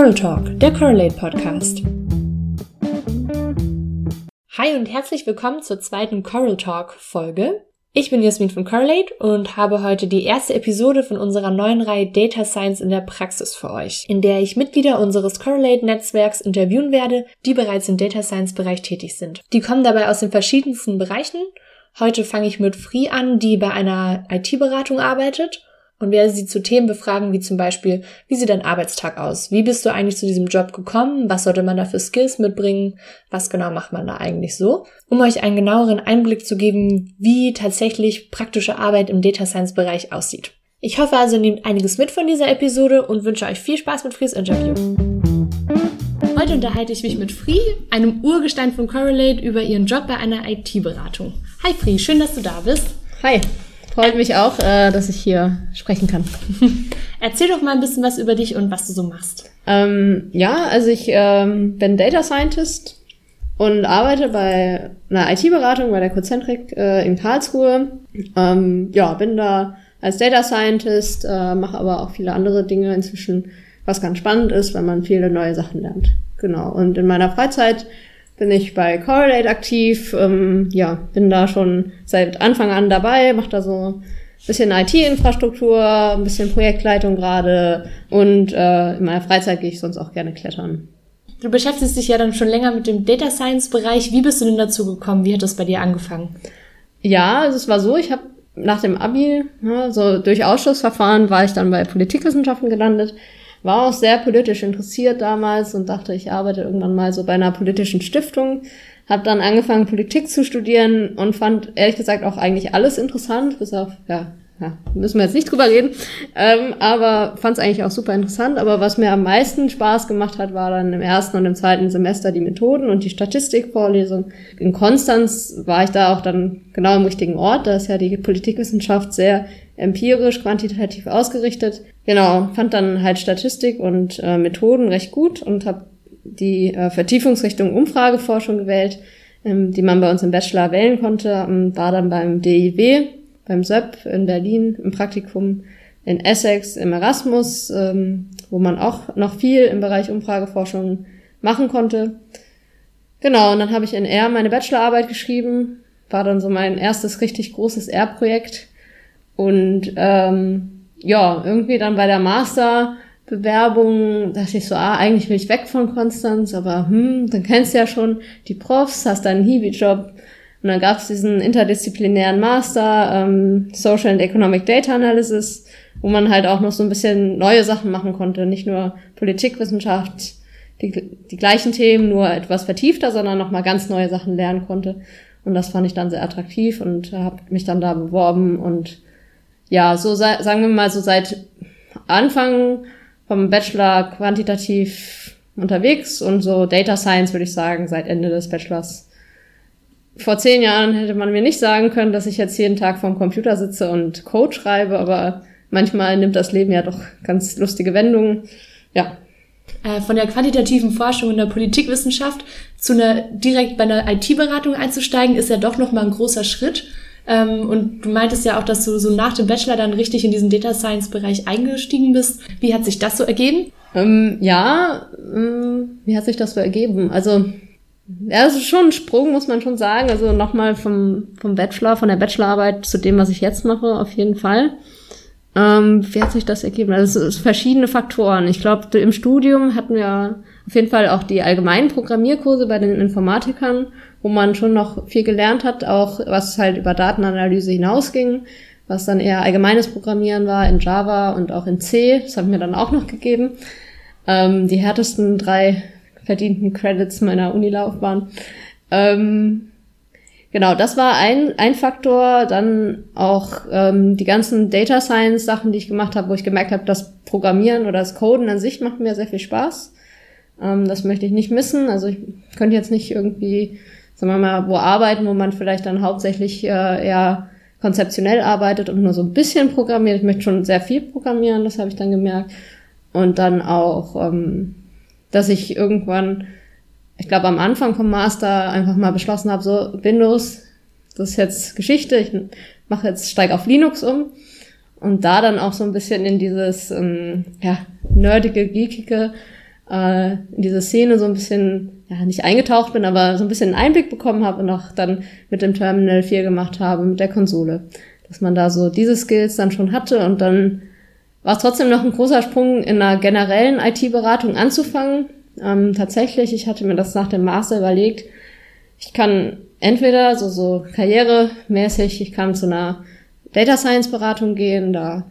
Coral Talk, der Correlate Podcast. Hi und herzlich willkommen zur zweiten Coral Talk Folge. Ich bin Jasmin von Correlate und habe heute die erste Episode von unserer neuen Reihe Data Science in der Praxis für euch, in der ich Mitglieder unseres Correlate-Netzwerks interviewen werde, die bereits im Data Science-Bereich tätig sind. Die kommen dabei aus den verschiedensten Bereichen. Heute fange ich mit Free an, die bei einer IT-Beratung arbeitet und werde sie zu Themen befragen, wie zum Beispiel, wie sieht dein Arbeitstag aus? Wie bist du eigentlich zu diesem Job gekommen? Was sollte man da für Skills mitbringen? Was genau macht man da eigentlich so? Um euch einen genaueren Einblick zu geben, wie tatsächlich praktische Arbeit im Data Science Bereich aussieht. Ich hoffe also, ihr nehmt einiges mit von dieser Episode und wünsche euch viel Spaß mit Fries Interview. Heute unterhalte ich mich mit Free, einem Urgestein von Correlate, über ihren Job bei einer IT-Beratung. Hi Free, schön, dass du da bist. Hi. Freut mich auch, äh, dass ich hier sprechen kann. Erzähl doch mal ein bisschen was über dich und was du so machst. Ähm, ja, also ich ähm, bin Data Scientist und arbeite bei einer IT-Beratung bei der Cozentric äh, in Karlsruhe. Ähm, ja, bin da als Data Scientist, äh, mache aber auch viele andere Dinge inzwischen, was ganz spannend ist, weil man viele neue Sachen lernt. Genau. Und in meiner Freizeit bin ich bei Correlate aktiv. Ähm, ja, bin da schon seit Anfang an dabei, mache da so ein bisschen IT-Infrastruktur, ein bisschen Projektleitung gerade und äh, in meiner Freizeit gehe ich sonst auch gerne klettern. Du beschäftigst dich ja dann schon länger mit dem Data Science Bereich. Wie bist du denn dazu gekommen? Wie hat das bei dir angefangen? Ja, also es war so, ich habe nach dem Abi, ja, so durch Ausschussverfahren war ich dann bei Politikwissenschaften gelandet war auch sehr politisch interessiert damals und dachte, ich arbeite irgendwann mal so bei einer politischen Stiftung. Habe dann angefangen, Politik zu studieren und fand ehrlich gesagt auch eigentlich alles interessant, bis auf, ja, ja müssen wir jetzt nicht drüber reden, ähm, aber fand es eigentlich auch super interessant. Aber was mir am meisten Spaß gemacht hat, war dann im ersten und im zweiten Semester die Methoden und die Statistikvorlesung. In Konstanz war ich da auch dann genau im richtigen Ort. Da ist ja die Politikwissenschaft sehr empirisch, quantitativ ausgerichtet. Genau, fand dann halt Statistik und äh, Methoden recht gut und habe die äh, Vertiefungsrichtung Umfrageforschung gewählt, ähm, die man bei uns im Bachelor wählen konnte, und war dann beim DIW, beim SÖP in Berlin im Praktikum in Essex im Erasmus, ähm, wo man auch noch viel im Bereich Umfrageforschung machen konnte. Genau, und dann habe ich in R meine Bachelorarbeit geschrieben, war dann so mein erstes richtig großes R-Projekt und ähm, ja, irgendwie dann bei der Masterbewerbung dachte ich so, ah, eigentlich will ich weg von Konstanz, aber hm, dann kennst du ja schon die Profs, hast deinen Hiwi-Job. Und dann gab es diesen interdisziplinären Master, ähm, Social and Economic Data Analysis, wo man halt auch noch so ein bisschen neue Sachen machen konnte, nicht nur Politikwissenschaft, die, die gleichen Themen, nur etwas vertiefter, sondern nochmal ganz neue Sachen lernen konnte. Und das fand ich dann sehr attraktiv und habe mich dann da beworben und ja, so sagen wir mal so seit Anfang vom Bachelor quantitativ unterwegs und so Data Science würde ich sagen seit Ende des Bachelors. Vor zehn Jahren hätte man mir nicht sagen können, dass ich jetzt jeden Tag vorm Computer sitze und Code schreibe, aber manchmal nimmt das Leben ja doch ganz lustige Wendungen. Ja. Äh, von der quantitativen Forschung in der Politikwissenschaft zu einer direkt bei einer IT-Beratung einzusteigen, ist ja doch nochmal ein großer Schritt. Ähm, und du meintest ja auch, dass du so nach dem Bachelor dann richtig in diesen Data Science Bereich eingestiegen bist. Wie hat sich das so ergeben? Ähm, ja, ähm, wie hat sich das so ergeben? Also, ja, es ist schon ein Sprung, muss man schon sagen. Also nochmal vom, vom Bachelor, von der Bachelorarbeit zu dem, was ich jetzt mache, auf jeden Fall. Ähm, wie hat sich das ergeben? Also es sind verschiedene Faktoren. Ich glaube, im Studium hatten wir auf jeden Fall auch die allgemeinen Programmierkurse bei den Informatikern wo man schon noch viel gelernt hat, auch was halt über Datenanalyse hinausging, was dann eher allgemeines Programmieren war in Java und auch in C. Das haben mir dann auch noch gegeben. Ähm, die härtesten drei verdienten Credits meiner Unilaufbahn. Ähm, genau, das war ein, ein Faktor. Dann auch ähm, die ganzen Data Science Sachen, die ich gemacht habe, wo ich gemerkt habe, das Programmieren oder das Coden an sich macht mir sehr viel Spaß. Ähm, das möchte ich nicht missen. Also ich könnte jetzt nicht irgendwie sagen wir mal, wo arbeiten, wo man vielleicht dann hauptsächlich äh, eher konzeptionell arbeitet und nur so ein bisschen programmiert. Ich möchte schon sehr viel programmieren, das habe ich dann gemerkt. Und dann auch, ähm, dass ich irgendwann, ich glaube am Anfang vom Master einfach mal beschlossen habe, so Windows, das ist jetzt Geschichte, ich mache jetzt, steig auf Linux um. Und da dann auch so ein bisschen in dieses ähm, ja, nerdige, geekige äh, in diese Szene so ein bisschen, ja, nicht eingetaucht bin, aber so ein bisschen einen Einblick bekommen habe und auch dann mit dem Terminal 4 gemacht habe, mit der Konsole. Dass man da so diese Skills dann schon hatte und dann war es trotzdem noch ein großer Sprung in einer generellen IT-Beratung anzufangen. Ähm, tatsächlich, ich hatte mir das nach dem Master überlegt, ich kann entweder so, so karrieremäßig, ich kann zu einer Data Science Beratung gehen, da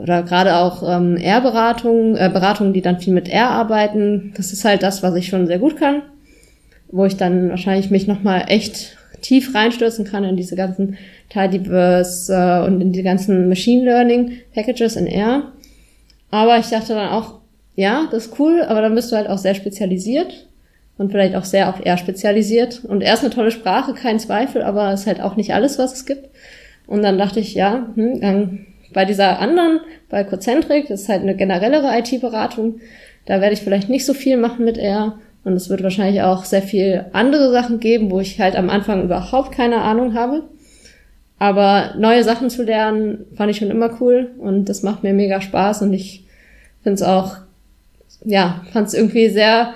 oder gerade auch ähm, R-Beratung, äh, Beratungen, die dann viel mit R arbeiten. Das ist halt das, was ich schon sehr gut kann, wo ich dann wahrscheinlich mich nochmal echt tief reinstürzen kann in diese ganzen Tidyverse äh, und in die ganzen Machine Learning Packages in R. Aber ich dachte dann auch, ja, das ist cool, aber dann bist du halt auch sehr spezialisiert und vielleicht auch sehr auf R spezialisiert. Und R ist eine tolle Sprache, kein Zweifel, aber es ist halt auch nicht alles, was es gibt. Und dann dachte ich, ja, hm, dann bei dieser anderen, bei Cocentric, das ist halt eine generellere IT-Beratung, da werde ich vielleicht nicht so viel machen mit R. Und es wird wahrscheinlich auch sehr viel andere Sachen geben, wo ich halt am Anfang überhaupt keine Ahnung habe. Aber neue Sachen zu lernen, fand ich schon immer cool und das macht mir mega Spaß und ich finde es auch, ja, fand es irgendwie sehr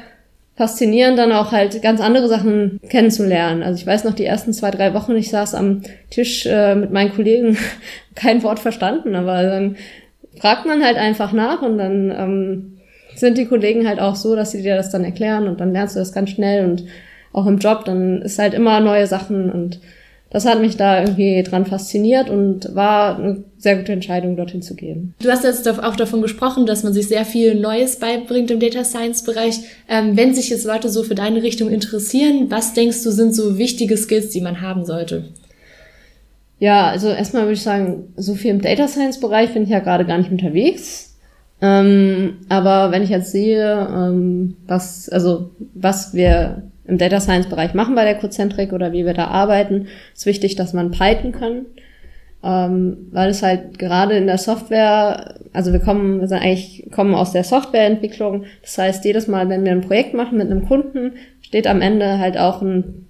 faszinierend, dann auch halt ganz andere Sachen kennenzulernen. Also ich weiß noch, die ersten zwei, drei Wochen, ich saß am Tisch äh, mit meinen Kollegen, kein Wort verstanden, aber dann fragt man halt einfach nach und dann ähm, sind die Kollegen halt auch so, dass sie dir das dann erklären und dann lernst du das ganz schnell und auch im Job, dann ist halt immer neue Sachen und das hat mich da irgendwie dran fasziniert und war eine sehr gute Entscheidung, dorthin zu gehen. Du hast jetzt auch davon gesprochen, dass man sich sehr viel Neues beibringt im Data Science Bereich. Ähm, wenn sich jetzt Leute so für deine Richtung interessieren, was denkst du sind so wichtige Skills, die man haben sollte? Ja, also erstmal würde ich sagen, so viel im Data Science Bereich bin ich ja gerade gar nicht unterwegs. Ähm, aber wenn ich jetzt sehe, ähm, was, also was wir im Data Science Bereich machen bei der Cocentric oder wie wir da arbeiten, ist wichtig, dass man Python kann. Ähm, weil es halt gerade in der Software, also wir kommen, wir sind eigentlich, kommen aus der Softwareentwicklung. Das heißt, jedes Mal, wenn wir ein Projekt machen mit einem Kunden, steht am Ende halt auch ein,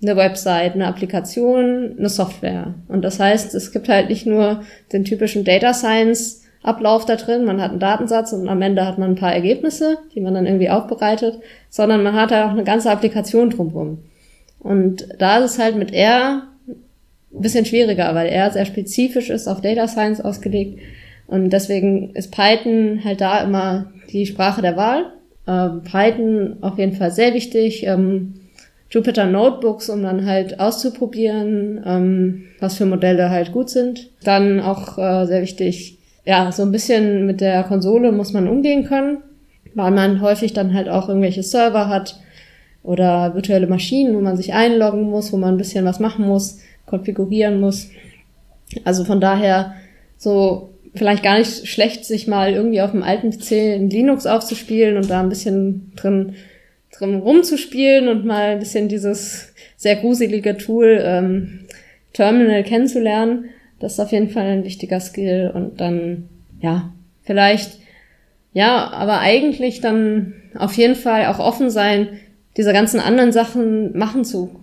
eine Website, eine Applikation, eine Software. Und das heißt, es gibt halt nicht nur den typischen Data Science Ablauf da drin, man hat einen Datensatz und am Ende hat man ein paar Ergebnisse, die man dann irgendwie aufbereitet, sondern man hat halt auch eine ganze Applikation drumherum. Und da ist es halt mit R ein bisschen schwieriger, weil R sehr spezifisch ist, auf Data Science ausgelegt. Und deswegen ist Python halt da immer die Sprache der Wahl. Ähm, Python auf jeden Fall sehr wichtig. Ähm, Jupyter Notebooks, um dann halt auszuprobieren, ähm, was für Modelle halt gut sind. Dann auch äh, sehr wichtig ja, so ein bisschen mit der Konsole muss man umgehen können, weil man häufig dann halt auch irgendwelche Server hat oder virtuelle Maschinen, wo man sich einloggen muss, wo man ein bisschen was machen muss, konfigurieren muss. Also von daher so vielleicht gar nicht schlecht, sich mal irgendwie auf dem alten PC in Linux aufzuspielen und da ein bisschen drin, drin rumzuspielen und mal ein bisschen dieses sehr gruselige Tool ähm, Terminal kennenzulernen. Das ist auf jeden Fall ein wichtiger Skill und dann, ja, vielleicht, ja, aber eigentlich dann auf jeden Fall auch offen sein, diese ganzen anderen Sachen machen zu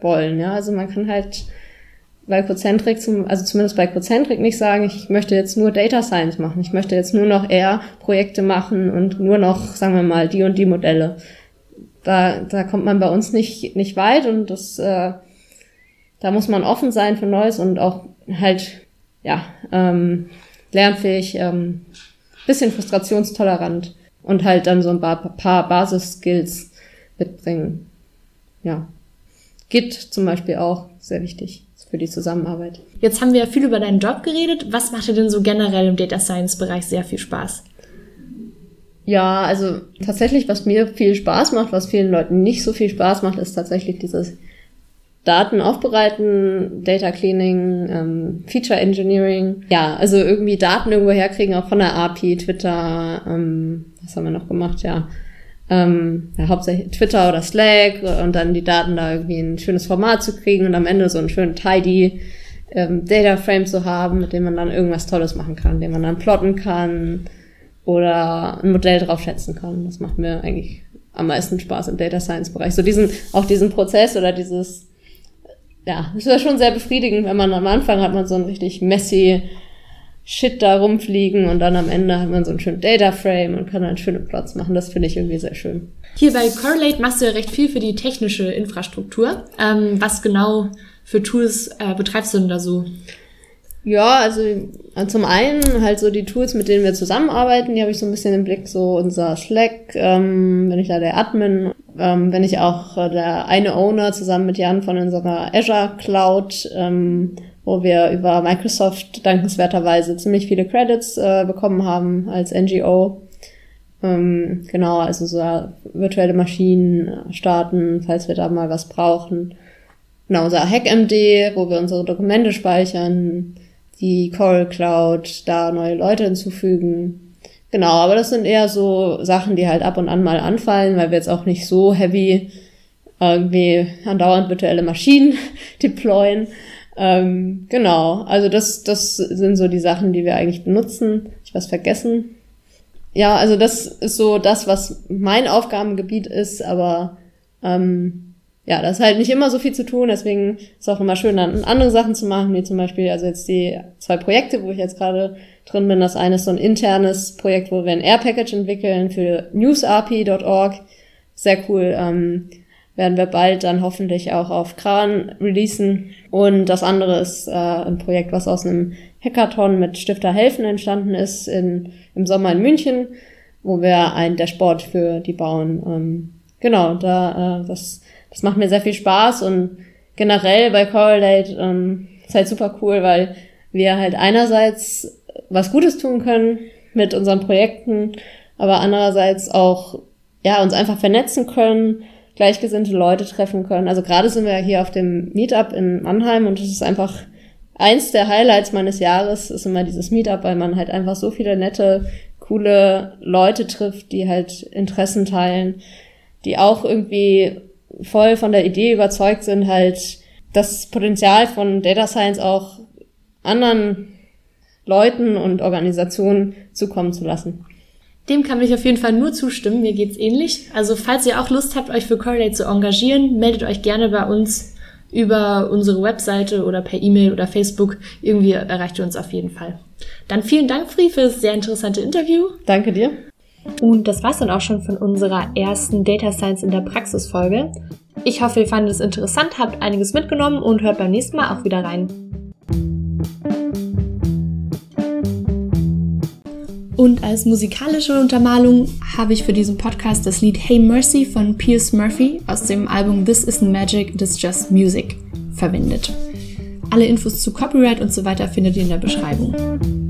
wollen, ja. Also man kann halt bei Cocentric, zum, also zumindest bei Cocentric nicht sagen, ich möchte jetzt nur Data Science machen, ich möchte jetzt nur noch eher Projekte machen und nur noch, sagen wir mal, die und die Modelle. Da, da kommt man bei uns nicht, nicht weit und das, äh, da muss man offen sein für Neues und auch halt, ja, ähm, lernfähig, ähm, bisschen frustrationstolerant und halt dann so ein paar, paar Basis-Skills mitbringen. Ja. Git zum Beispiel auch sehr wichtig für die Zusammenarbeit. Jetzt haben wir ja viel über deinen Job geredet. Was macht dir denn so generell im Data Science Bereich sehr viel Spaß? Ja, also tatsächlich, was mir viel Spaß macht, was vielen Leuten nicht so viel Spaß macht, ist tatsächlich dieses Daten aufbereiten, Data Cleaning, ähm, Feature Engineering. Ja, also irgendwie Daten irgendwo herkriegen, auch von der API, Twitter, ähm, was haben wir noch gemacht, ja. Ähm, ja, hauptsächlich Twitter oder Slack und dann die Daten da irgendwie in ein schönes Format zu kriegen und am Ende so einen schönen tidy ähm, Data Frame zu haben, mit dem man dann irgendwas Tolles machen kann, den man dann plotten kann oder ein Modell drauf schätzen kann. Das macht mir eigentlich am meisten Spaß im Data Science Bereich. So diesen, auch diesen Prozess oder dieses ja, es ist ja schon sehr befriedigend, wenn man am Anfang hat man so ein richtig messy Shit da rumfliegen und dann am Ende hat man so einen schönen Data Frame und kann dann schöne Plots machen. Das finde ich irgendwie sehr schön. Hier bei Correlate machst du ja recht viel für die technische Infrastruktur. Ähm, was genau für Tools äh, betreibst du denn da so? Ja, also äh, zum einen halt so die Tools, mit denen wir zusammenarbeiten, die habe ich so ein bisschen im Blick, so unser Slack, ähm, wenn ich da der Admin, ähm, wenn ich auch äh, der eine Owner zusammen mit Jan von unserer Azure Cloud, ähm, wo wir über Microsoft dankenswerterweise ziemlich viele Credits äh, bekommen haben als NGO. Ähm, genau, also so virtuelle Maschinen starten, falls wir da mal was brauchen. Genau, unser HackMD, wo wir unsere Dokumente speichern die Coral Cloud, da neue Leute hinzufügen. Genau, aber das sind eher so Sachen, die halt ab und an mal anfallen, weil wir jetzt auch nicht so heavy irgendwie andauernd virtuelle Maschinen deployen. Ähm, genau, also das, das sind so die Sachen, die wir eigentlich benutzen. Ich was vergessen. Ja, also das ist so das, was mein Aufgabengebiet ist, aber ähm, ja, das ist halt nicht immer so viel zu tun, deswegen ist es auch immer schön, dann andere Sachen zu machen, wie zum Beispiel, also jetzt die zwei Projekte, wo ich jetzt gerade drin bin. Das eine ist so ein internes Projekt, wo wir ein Air-Package entwickeln für newsrp.org. Sehr cool. Ähm, werden wir bald dann hoffentlich auch auf Kran releasen. Und das andere ist äh, ein Projekt, was aus einem Hackathon mit Stifter Helfen entstanden ist in, im Sommer in München, wo wir ein Dashboard für die bauen. Ähm, genau, da äh, das das macht mir sehr viel Spaß und generell bei Correlate ähm, ist halt super cool, weil wir halt einerseits was Gutes tun können mit unseren Projekten, aber andererseits auch ja uns einfach vernetzen können, gleichgesinnte Leute treffen können. Also gerade sind wir hier auf dem Meetup in Mannheim und das ist einfach eins der Highlights meines Jahres ist immer dieses Meetup, weil man halt einfach so viele nette, coole Leute trifft, die halt Interessen teilen, die auch irgendwie voll von der Idee überzeugt sind, halt das Potenzial von Data Science auch anderen Leuten und Organisationen zukommen zu lassen. Dem kann ich auf jeden Fall nur zustimmen. Mir geht's ähnlich. Also falls ihr auch Lust habt, euch für Correlate zu engagieren, meldet euch gerne bei uns über unsere Webseite oder per E-Mail oder Facebook. Irgendwie erreicht ihr uns auf jeden Fall. Dann vielen Dank, Fri, für das sehr interessante Interview. Danke dir. Und das war's dann auch schon von unserer ersten Data Science in der Praxis Folge. Ich hoffe, ihr fandet es interessant, habt einiges mitgenommen und hört beim nächsten Mal auch wieder rein. Und als musikalische Untermalung habe ich für diesen Podcast das Lied Hey Mercy von Pierce Murphy aus dem Album This Isn't Magic, It Just Music verwendet. Alle Infos zu Copyright und so weiter findet ihr in der Beschreibung.